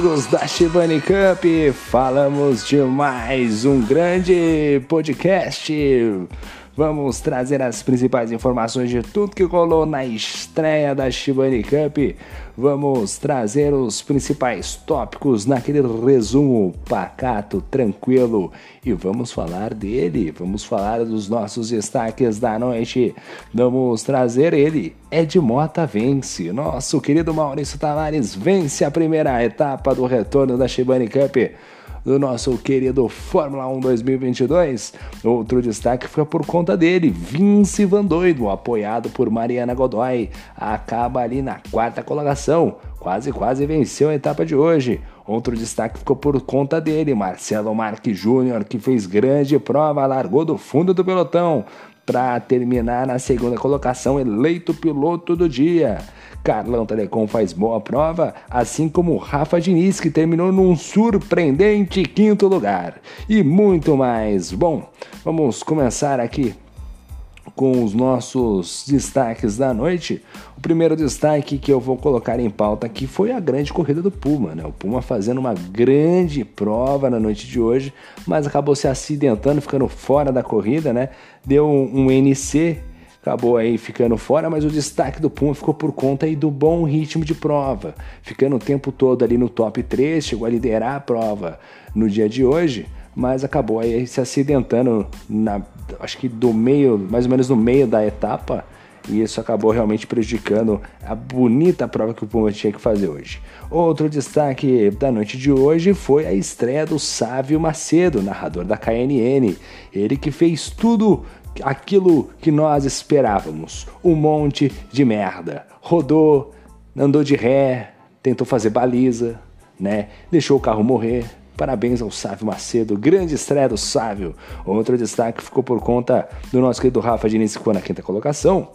amigos da Shibani Cup! Falamos de mais um grande podcast. Vamos trazer as principais informações de tudo que rolou na estreia da Shibani Cup. Vamos trazer os principais tópicos naquele resumo pacato, tranquilo. E vamos falar dele, vamos falar dos nossos destaques da noite. Vamos trazer ele. Ed Mota vence. Nosso querido Maurício Tavares vence a primeira etapa do retorno da Shibani Cup do nosso querido Fórmula 1 2022. Outro destaque fica por conta dele, Vince Van Doido, apoiado por Mariana Godoy, acaba ali na quarta colocação, quase quase venceu a etapa de hoje. Outro destaque ficou por conta dele, Marcelo Marques Júnior, que fez grande prova, largou do fundo do pelotão para terminar na segunda colocação, eleito piloto do dia. Carlão Telecom faz boa prova, assim como Rafa Diniz, que terminou num surpreendente quinto lugar. E muito mais. Bom, vamos começar aqui com os nossos destaques da noite. O primeiro destaque que eu vou colocar em pauta aqui foi a grande corrida do Puma, né? O Puma fazendo uma grande prova na noite de hoje, mas acabou se acidentando, ficando fora da corrida, né? Deu um, NC, acabou aí ficando fora, mas o destaque do Puma ficou por conta aí do bom ritmo de prova, ficando o tempo todo ali no top 3, chegou a liderar a prova no dia de hoje mas acabou aí se acidentando na, acho que do meio, mais ou menos no meio da etapa, e isso acabou realmente prejudicando a bonita prova que o Puma tinha que fazer hoje. Outro destaque da noite de hoje foi a estreia do Sávio Macedo, narrador da KNN. Ele que fez tudo aquilo que nós esperávamos: um monte de merda. Rodou, andou de ré, tentou fazer baliza, né? Deixou o carro morrer, Parabéns ao Sávio Macedo, grande estreia do Sávio. Outro destaque ficou por conta do nosso querido Rafa Diniz, que ficou na quinta colocação.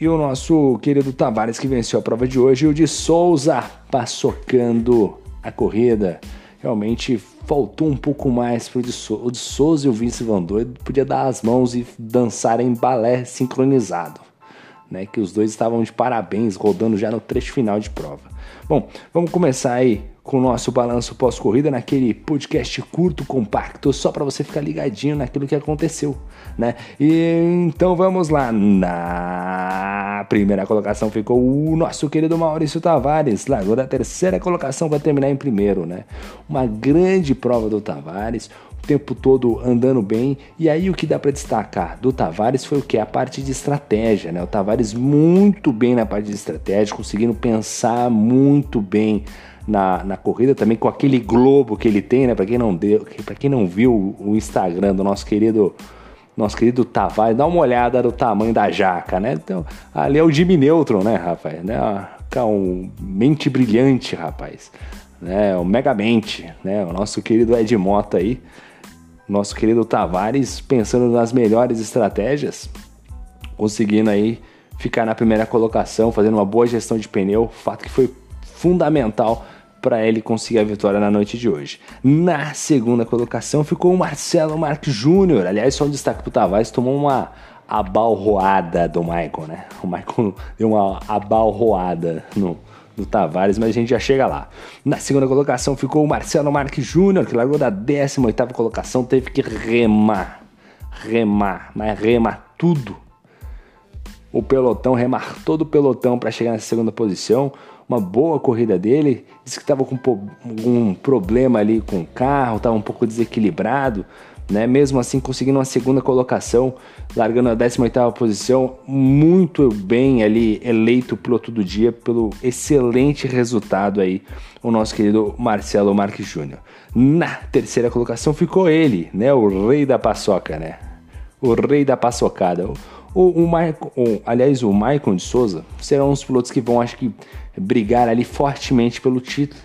E o nosso querido Tavares, que venceu a prova de hoje. E o de Souza, paçocando a corrida. Realmente faltou um pouco mais para. O de Souza e o Vince Van Doido podia dar as mãos e dançar em balé sincronizado. Né, que os dois estavam de parabéns, rodando já no trecho final de prova. Bom, vamos começar aí com o nosso balanço pós-corrida naquele podcast curto, compacto, só para você ficar ligadinho naquilo que aconteceu, né? E então vamos lá. Na primeira colocação ficou o nosso querido Maurício Tavares, largou da terceira colocação para terminar em primeiro, né? Uma grande prova do Tavares, tempo todo andando bem. E aí o que dá para destacar do Tavares foi o que a parte de estratégia, né? O Tavares muito bem na parte de estratégia, conseguindo pensar muito bem na, na corrida, também com aquele globo que ele tem, né? Para quem não deu, para quem não viu o Instagram do nosso querido nosso querido Tavares, dá uma olhada no tamanho da jaca, né? Então, ali é o Jimmy Neutron, né, rapaz? Né? Um mente brilhante, rapaz. Né? O Megamente, né? O nosso querido Ed Mota aí, nosso querido Tavares, pensando nas melhores estratégias, conseguindo aí ficar na primeira colocação, fazendo uma boa gestão de pneu, fato que foi fundamental para ele conseguir a vitória na noite de hoje. Na segunda colocação ficou o Marcelo Marques Júnior. Aliás, só um destaque pro Tavares, tomou uma abalroada do Michael, né? O Michael deu uma abalroada no, no Tavares, mas a gente já chega lá. Na segunda colocação ficou o Marcelo Marques Júnior, que largou da 18ª colocação, teve que remar, remar, mas remar tudo. O pelotão, remar todo o pelotão para chegar na segunda posição uma boa corrida dele. Disse que estava com um problema ali com o carro, estava um pouco desequilibrado, né? Mesmo assim conseguindo uma segunda colocação, largando a 18ª posição, muito bem ali eleito piloto do dia pelo excelente resultado aí, o nosso querido Marcelo Marques Júnior. Na terceira colocação ficou ele, né? O rei da paçoca, né? O rei da paçocada. O, o, aliás, o Maicon de Souza serão os pilotos que vão, acho que, brigar ali fortemente pelo título,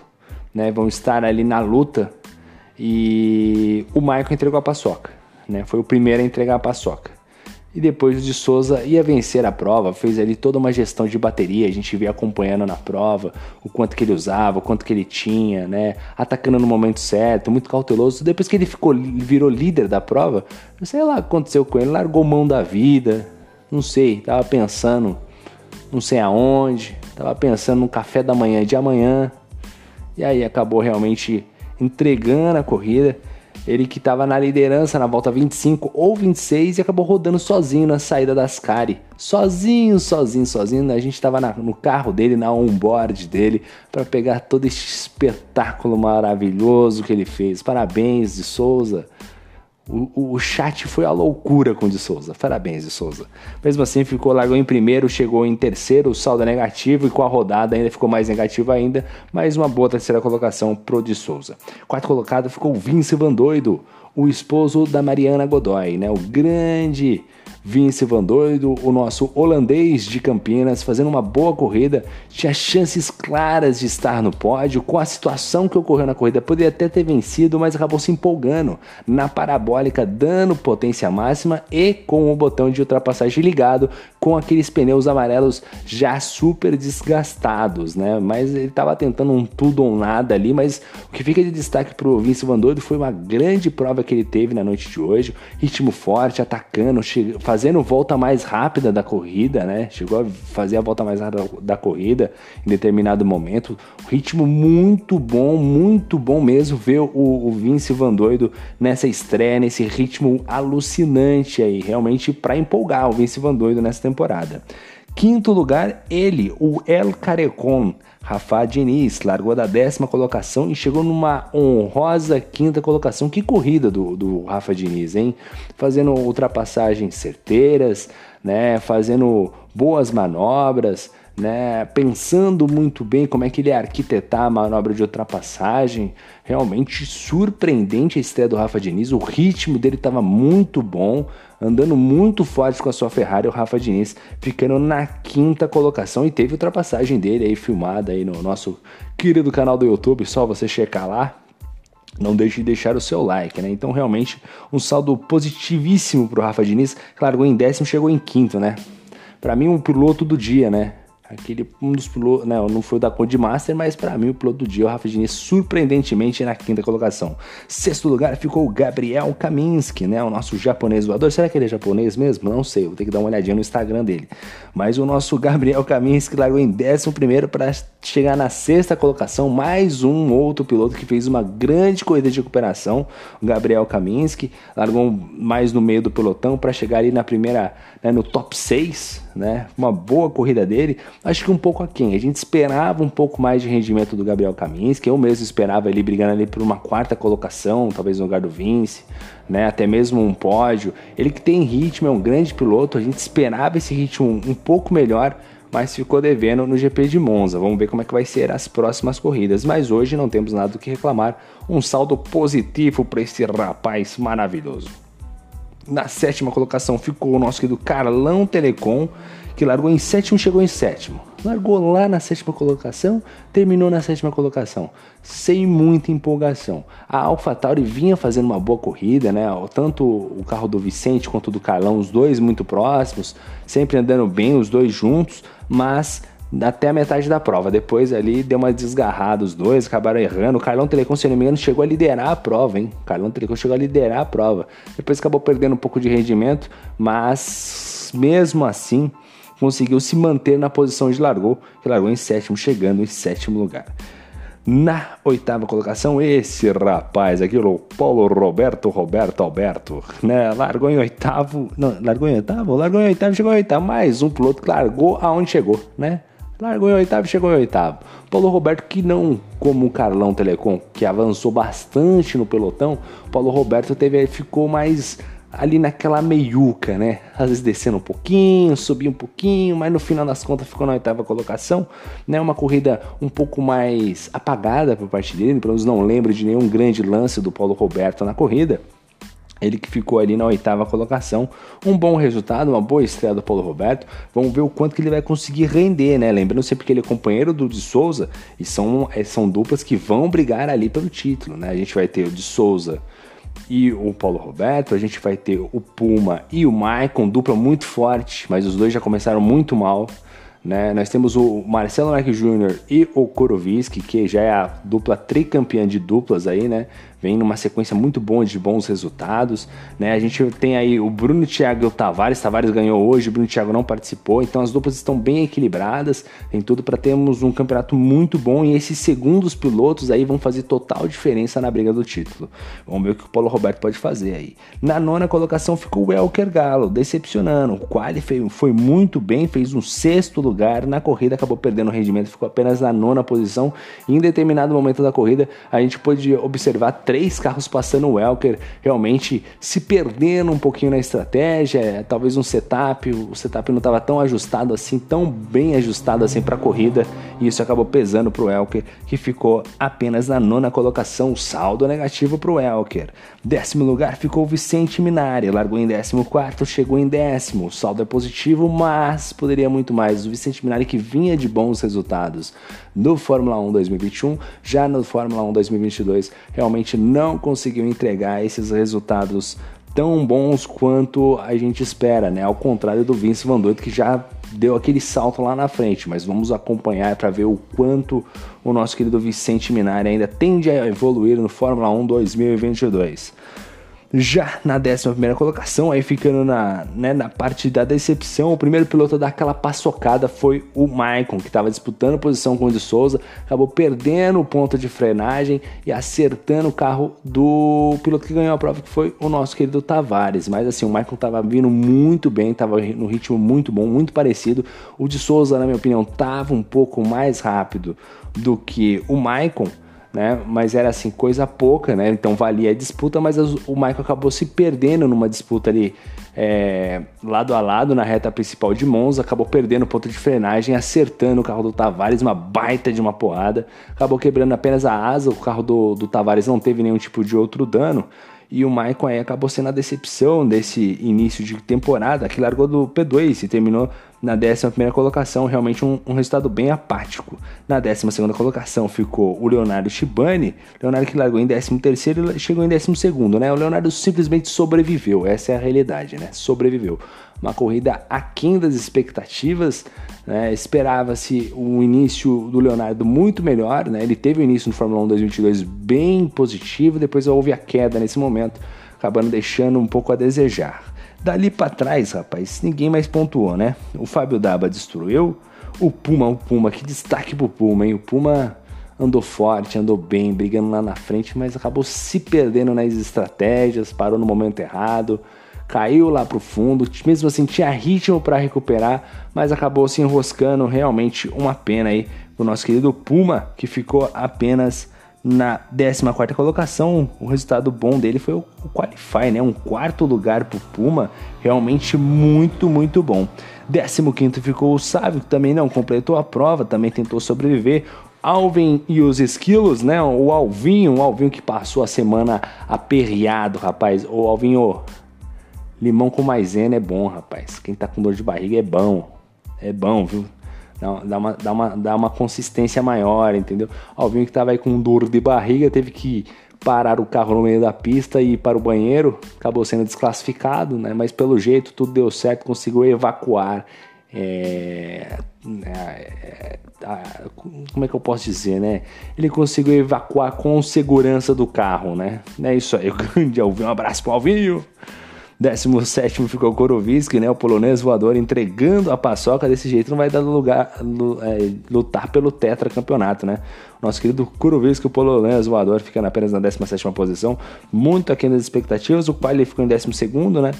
né? Vão estar ali na luta. E o Michael entregou a paçoca, né? Foi o primeiro a entregar a paçoca. E depois o de Souza ia vencer a prova, fez ali toda uma gestão de bateria, a gente via acompanhando na prova o quanto que ele usava, o quanto que ele tinha, né? Atacando no momento certo, muito cauteloso. Depois que ele ficou, virou líder da prova, sei lá o que aconteceu com ele, largou mão da vida, não sei, tava pensando não sei aonde, tava pensando no café da manhã de amanhã. E aí acabou realmente entregando a corrida. Ele que estava na liderança na volta 25 ou 26 e acabou rodando sozinho na saída das Cari. Sozinho, sozinho, sozinho. A gente estava no carro dele, na onboard dele, para pegar todo esse espetáculo maravilhoso que ele fez. Parabéns de Souza. O, o, chat foi a loucura com o de Souza. Parabéns, de Souza. Mesmo assim, ficou largou em primeiro, chegou em terceiro, o saldo é negativo e com a rodada ainda ficou mais negativo ainda, mas uma boa terceira colocação pro de Souza. Quarto colocado ficou o Van Doido, o esposo da Mariana Godoy, né? O grande Vince Van Doido, o nosso holandês de Campinas, fazendo uma boa corrida, tinha chances claras de estar no pódio. Com a situação que ocorreu na corrida, poderia até ter vencido, mas acabou se empolgando na parabólica, dando potência máxima e com o botão de ultrapassagem ligado, com aqueles pneus amarelos já super desgastados, né? Mas ele estava tentando um tudo ou nada ali, mas o que fica de destaque para o Vince Van Doido foi uma grande prova que ele teve na noite de hoje, ritmo forte, atacando, fazendo fazendo volta mais rápida da corrida, né? Chegou a fazer a volta mais rápida da corrida em determinado momento. Ritmo muito bom, muito bom mesmo ver o, o Vince Van Doido nessa estreia, nesse ritmo alucinante aí, realmente para empolgar o Vince Van Doido nessa temporada. Quinto lugar, ele, o El Carecon. Rafa Diniz largou da décima colocação e chegou numa honrosa quinta colocação. Que corrida do, do Rafa Diniz, hein? Fazendo ultrapassagens certeiras, né? Fazendo boas manobras, né? Pensando muito bem como é que ele ia arquitetar a manobra de ultrapassagem. Realmente surpreendente a estreia do Rafa Diniz. O ritmo dele estava muito bom andando muito forte com a sua Ferrari, o Rafa Diniz ficando na quinta colocação e teve ultrapassagem dele aí filmada aí no nosso querido canal do YouTube, só você checar lá. Não deixe de deixar o seu like, né? Então, realmente, um saldo positivíssimo pro Rafa Diniz. Largou em décimo, chegou em quinto, né? Para mim, um piloto do dia, né? Aquele, um dos pilotos, não, não foi da Code Master, mas para mim o piloto do dia, o Rafa Diniz, surpreendentemente na quinta colocação. Sexto lugar ficou o Gabriel Kaminski, né, o nosso japonês voador. Será que ele é japonês mesmo? Não sei, vou ter que dar uma olhadinha no Instagram dele. Mas o nosso Gabriel Kaminski largou em décimo primeiro para chegar na sexta colocação, mais um outro piloto que fez uma grande corrida de recuperação, o Gabriel Kaminski, largou mais no meio do pelotão para chegar ali na primeira, né, no top 6, né? Uma boa corrida dele, acho que um pouco aquém. A gente esperava um pouco mais de rendimento do Gabriel Kaminski, eu mesmo esperava ele brigando ali por uma quarta colocação, talvez no lugar do Vince, né? Até mesmo um pódio. Ele que tem ritmo, é um grande piloto, a gente esperava esse ritmo um pouco melhor, mas ficou devendo no GP de Monza. Vamos ver como é que vai ser as próximas corridas. Mas hoje não temos nada do que reclamar. Um saldo positivo para esse rapaz maravilhoso. Na sétima colocação ficou o nosso querido Carlão Telecom, que largou em sétimo chegou em sétimo. Largou lá na sétima colocação, terminou na sétima colocação, sem muita empolgação. A AlphaTauri vinha fazendo uma boa corrida, né? Tanto o carro do Vicente quanto do Carlão, os dois muito próximos, sempre andando bem, os dois juntos, mas até a metade da prova. Depois ali deu uma desgarrada os dois, acabaram errando. O Carlão Telecom, se não me engano, chegou a liderar a prova, hein? O Carlão Telecom chegou a liderar a prova. Depois acabou perdendo um pouco de rendimento, mas mesmo assim conseguiu se manter na posição de largou, que largou em sétimo, chegando em sétimo lugar. Na oitava colocação, esse rapaz aqui, o Paulo Roberto Roberto Alberto, né? Largou em oitavo, não, largou em oitavo? Largou em oitavo, chegou em oitavo. Mais um piloto que largou aonde chegou, né? Largou em oitavo, chegou em oitavo. Paulo Roberto, que não como o Carlão Telecom, que avançou bastante no pelotão, Paulo Roberto teve, ficou mais ali naquela meiuca, né? Às vezes descendo um pouquinho, subindo um pouquinho, mas no final das contas ficou na oitava colocação, né? Uma corrida um pouco mais apagada por parte dele, pelo menos não lembro de nenhum grande lance do Paulo Roberto na corrida. Ele que ficou ali na oitava colocação. Um bom resultado, uma boa estreia do Paulo Roberto. Vamos ver o quanto que ele vai conseguir render, né? Lembrando sempre que ele é companheiro do de Souza e são, é, são duplas que vão brigar ali pelo título, né? A gente vai ter o de Souza e o Paulo Roberto, a gente vai ter o Puma e o Maicon, dupla muito forte, mas os dois já começaram muito mal. Né? Nós temos o Marcelo Marques Jr. e o Koroviski, que já é a dupla tricampeã de duplas aí, né? vem numa sequência muito boa de bons resultados, né? A gente tem aí o Bruno Thiago e o Tavares, Tavares ganhou hoje, o Bruno Thiago não participou, então as duplas estão bem equilibradas, tem tudo para termos um campeonato muito bom e esses segundos pilotos aí vão fazer total diferença na briga do título. Vamos ver o que o Paulo Roberto pode fazer aí. Na nona colocação ficou o Elker Galo, decepcionando. O quali foi muito bem, fez um sexto lugar na corrida, acabou perdendo o rendimento, ficou apenas na nona posição. Em determinado momento da corrida, a gente pôde observar três carros passando o Welker, realmente se perdendo um pouquinho na estratégia, talvez um setup, o setup não estava tão ajustado assim, tão bem ajustado assim para a corrida, e isso acabou pesando para o Welker, que ficou apenas na nona colocação, saldo negativo para o Welker. Décimo lugar ficou Vicente Minari, largou em décimo quarto, chegou em décimo, saldo é positivo, mas poderia muito mais. O Minari que vinha de bons resultados no Fórmula 1 2021, já no Fórmula 1 2022, realmente não conseguiu entregar esses resultados tão bons quanto a gente espera, né? Ao contrário do Vince Van que já deu aquele salto lá na frente, mas vamos acompanhar para ver o quanto o nosso querido Vicente Minari ainda tende a evoluir no Fórmula 1 2022 já na 11 colocação, aí ficando na, né, na parte da decepção, o primeiro piloto a dar aquela paçocada foi o Maicon, que estava disputando posição com o de Souza, acabou perdendo o ponto de frenagem e acertando o carro do piloto que ganhou a prova, que foi o nosso querido Tavares. Mas assim, o Maicon estava vindo muito bem, estava no ritmo muito bom, muito parecido. O de Souza, na minha opinião, estava um pouco mais rápido do que o Maicon, né? Mas era assim, coisa pouca, né? Então valia a disputa, mas o Michael acabou se perdendo numa disputa ali é, lado a lado na reta principal de Monza, acabou perdendo o ponto de frenagem, acertando o carro do Tavares, uma baita de uma porrada, acabou quebrando apenas a asa, o carro do, do Tavares não teve nenhum tipo de outro dano. E o Michael aí acabou sendo a decepção desse início de temporada, que largou do P2 e terminou na 11 colocação, realmente um, um, resultado bem apático. Na 12 colocação ficou o Leonardo Shibani, Leonardo que largou em 13 e chegou em 12, né? O Leonardo simplesmente sobreviveu, essa é a realidade, né? Sobreviveu. Uma corrida aquém das expectativas, né? esperava-se um início do Leonardo muito melhor, né? Ele teve o início no Fórmula 1 2022 bem positivo, depois houve a queda nesse momento, acabando deixando um pouco a desejar. Dali para trás, rapaz, ninguém mais pontuou, né? O Fábio Daba destruiu, o Puma, o Puma, que destaque pro Puma, hein? O Puma andou forte, andou bem, brigando lá na frente, mas acabou se perdendo nas estratégias, parou no momento errado, caiu lá pro fundo, mesmo assim tinha ritmo para recuperar, mas acabou se enroscando, realmente uma pena aí pro nosso querido Puma, que ficou apenas na 14 colocação, o resultado bom dele foi o, Qualify, né? Um quarto lugar para o Puma, realmente muito, muito bom. 15 ficou o Sávio, que também não completou a prova, também tentou sobreviver. Alvin e os esquilos, né? O Alvinho, o Alvinho que passou a semana aperreado, rapaz. O Alvinho, limão com maisena é bom, rapaz. Quem tá com dor de barriga é bom. É bom, viu? Dá, uma, dá, uma, dá uma consistência maior, entendeu? Alvinho que tava aí com dor de barriga teve que parar o carro no meio da pista e ir para o banheiro, acabou sendo desclassificado, né? Mas pelo jeito tudo deu certo, conseguiu evacuar. É, é, é, como é que eu posso dizer, né? Ele conseguiu evacuar com segurança do carro, né? É isso aí, o grande Alvinho. Um abraço pro Alvinho. 17 ficou o Koroviski, né? O polonês voador entregando a paçoca. Desse jeito não vai dar lugar é, lutar pelo tetracampeonato, né? Nosso querido Kuroviski, o polonês voador, fica apenas na 17 posição, muito aquém das expectativas. O Quali ficou em 12, né?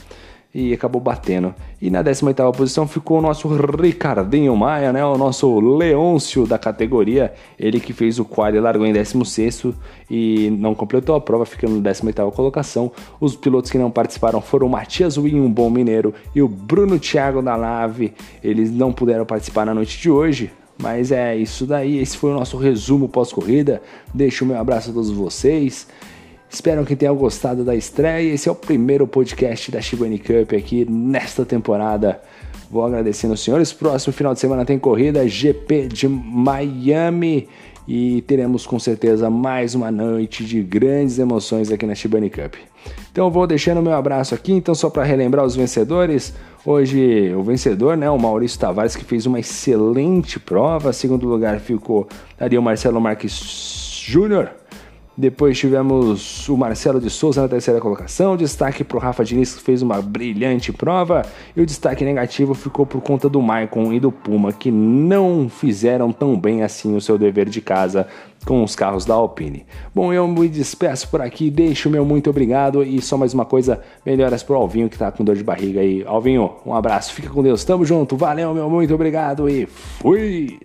E acabou batendo. E na 18ª posição ficou o nosso Ricardinho Maia, né? O nosso Leôncio da categoria, ele que fez o quali largou em 16º e não completou a prova, ficando na 18ª colocação. Os pilotos que não participaram foram o Matias Win, um bom mineiro, e o Bruno Thiago da Nave. Eles não puderam participar na noite de hoje, mas é isso daí, esse foi o nosso resumo pós-corrida. Deixo o meu abraço a todos vocês. Espero que tenham gostado da estreia. Esse é o primeiro podcast da Shibani Cup aqui nesta temporada. Vou agradecendo aos senhores. Próximo final de semana tem corrida GP de Miami e teremos com certeza mais uma noite de grandes emoções aqui na Shibani Cup. Então vou deixando meu abraço aqui, então só para relembrar os vencedores, hoje o vencedor, né, o Maurício Tavares que fez uma excelente prova, segundo lugar ficou ali o Marcelo Marques Júnior, depois tivemos o Marcelo de Souza na terceira colocação, destaque para o Rafa Diniz que fez uma brilhante prova, e o destaque negativo ficou por conta do Maicon e do Puma, que não fizeram tão bem assim o seu dever de casa com os carros da Alpine. Bom, eu me despeço por aqui, deixo o meu muito obrigado e só mais uma coisa, melhoras pro Alvinho que tá com dor de barriga aí. Alvinho, um abraço, fica com Deus, tamo junto, valeu, meu muito obrigado e fui!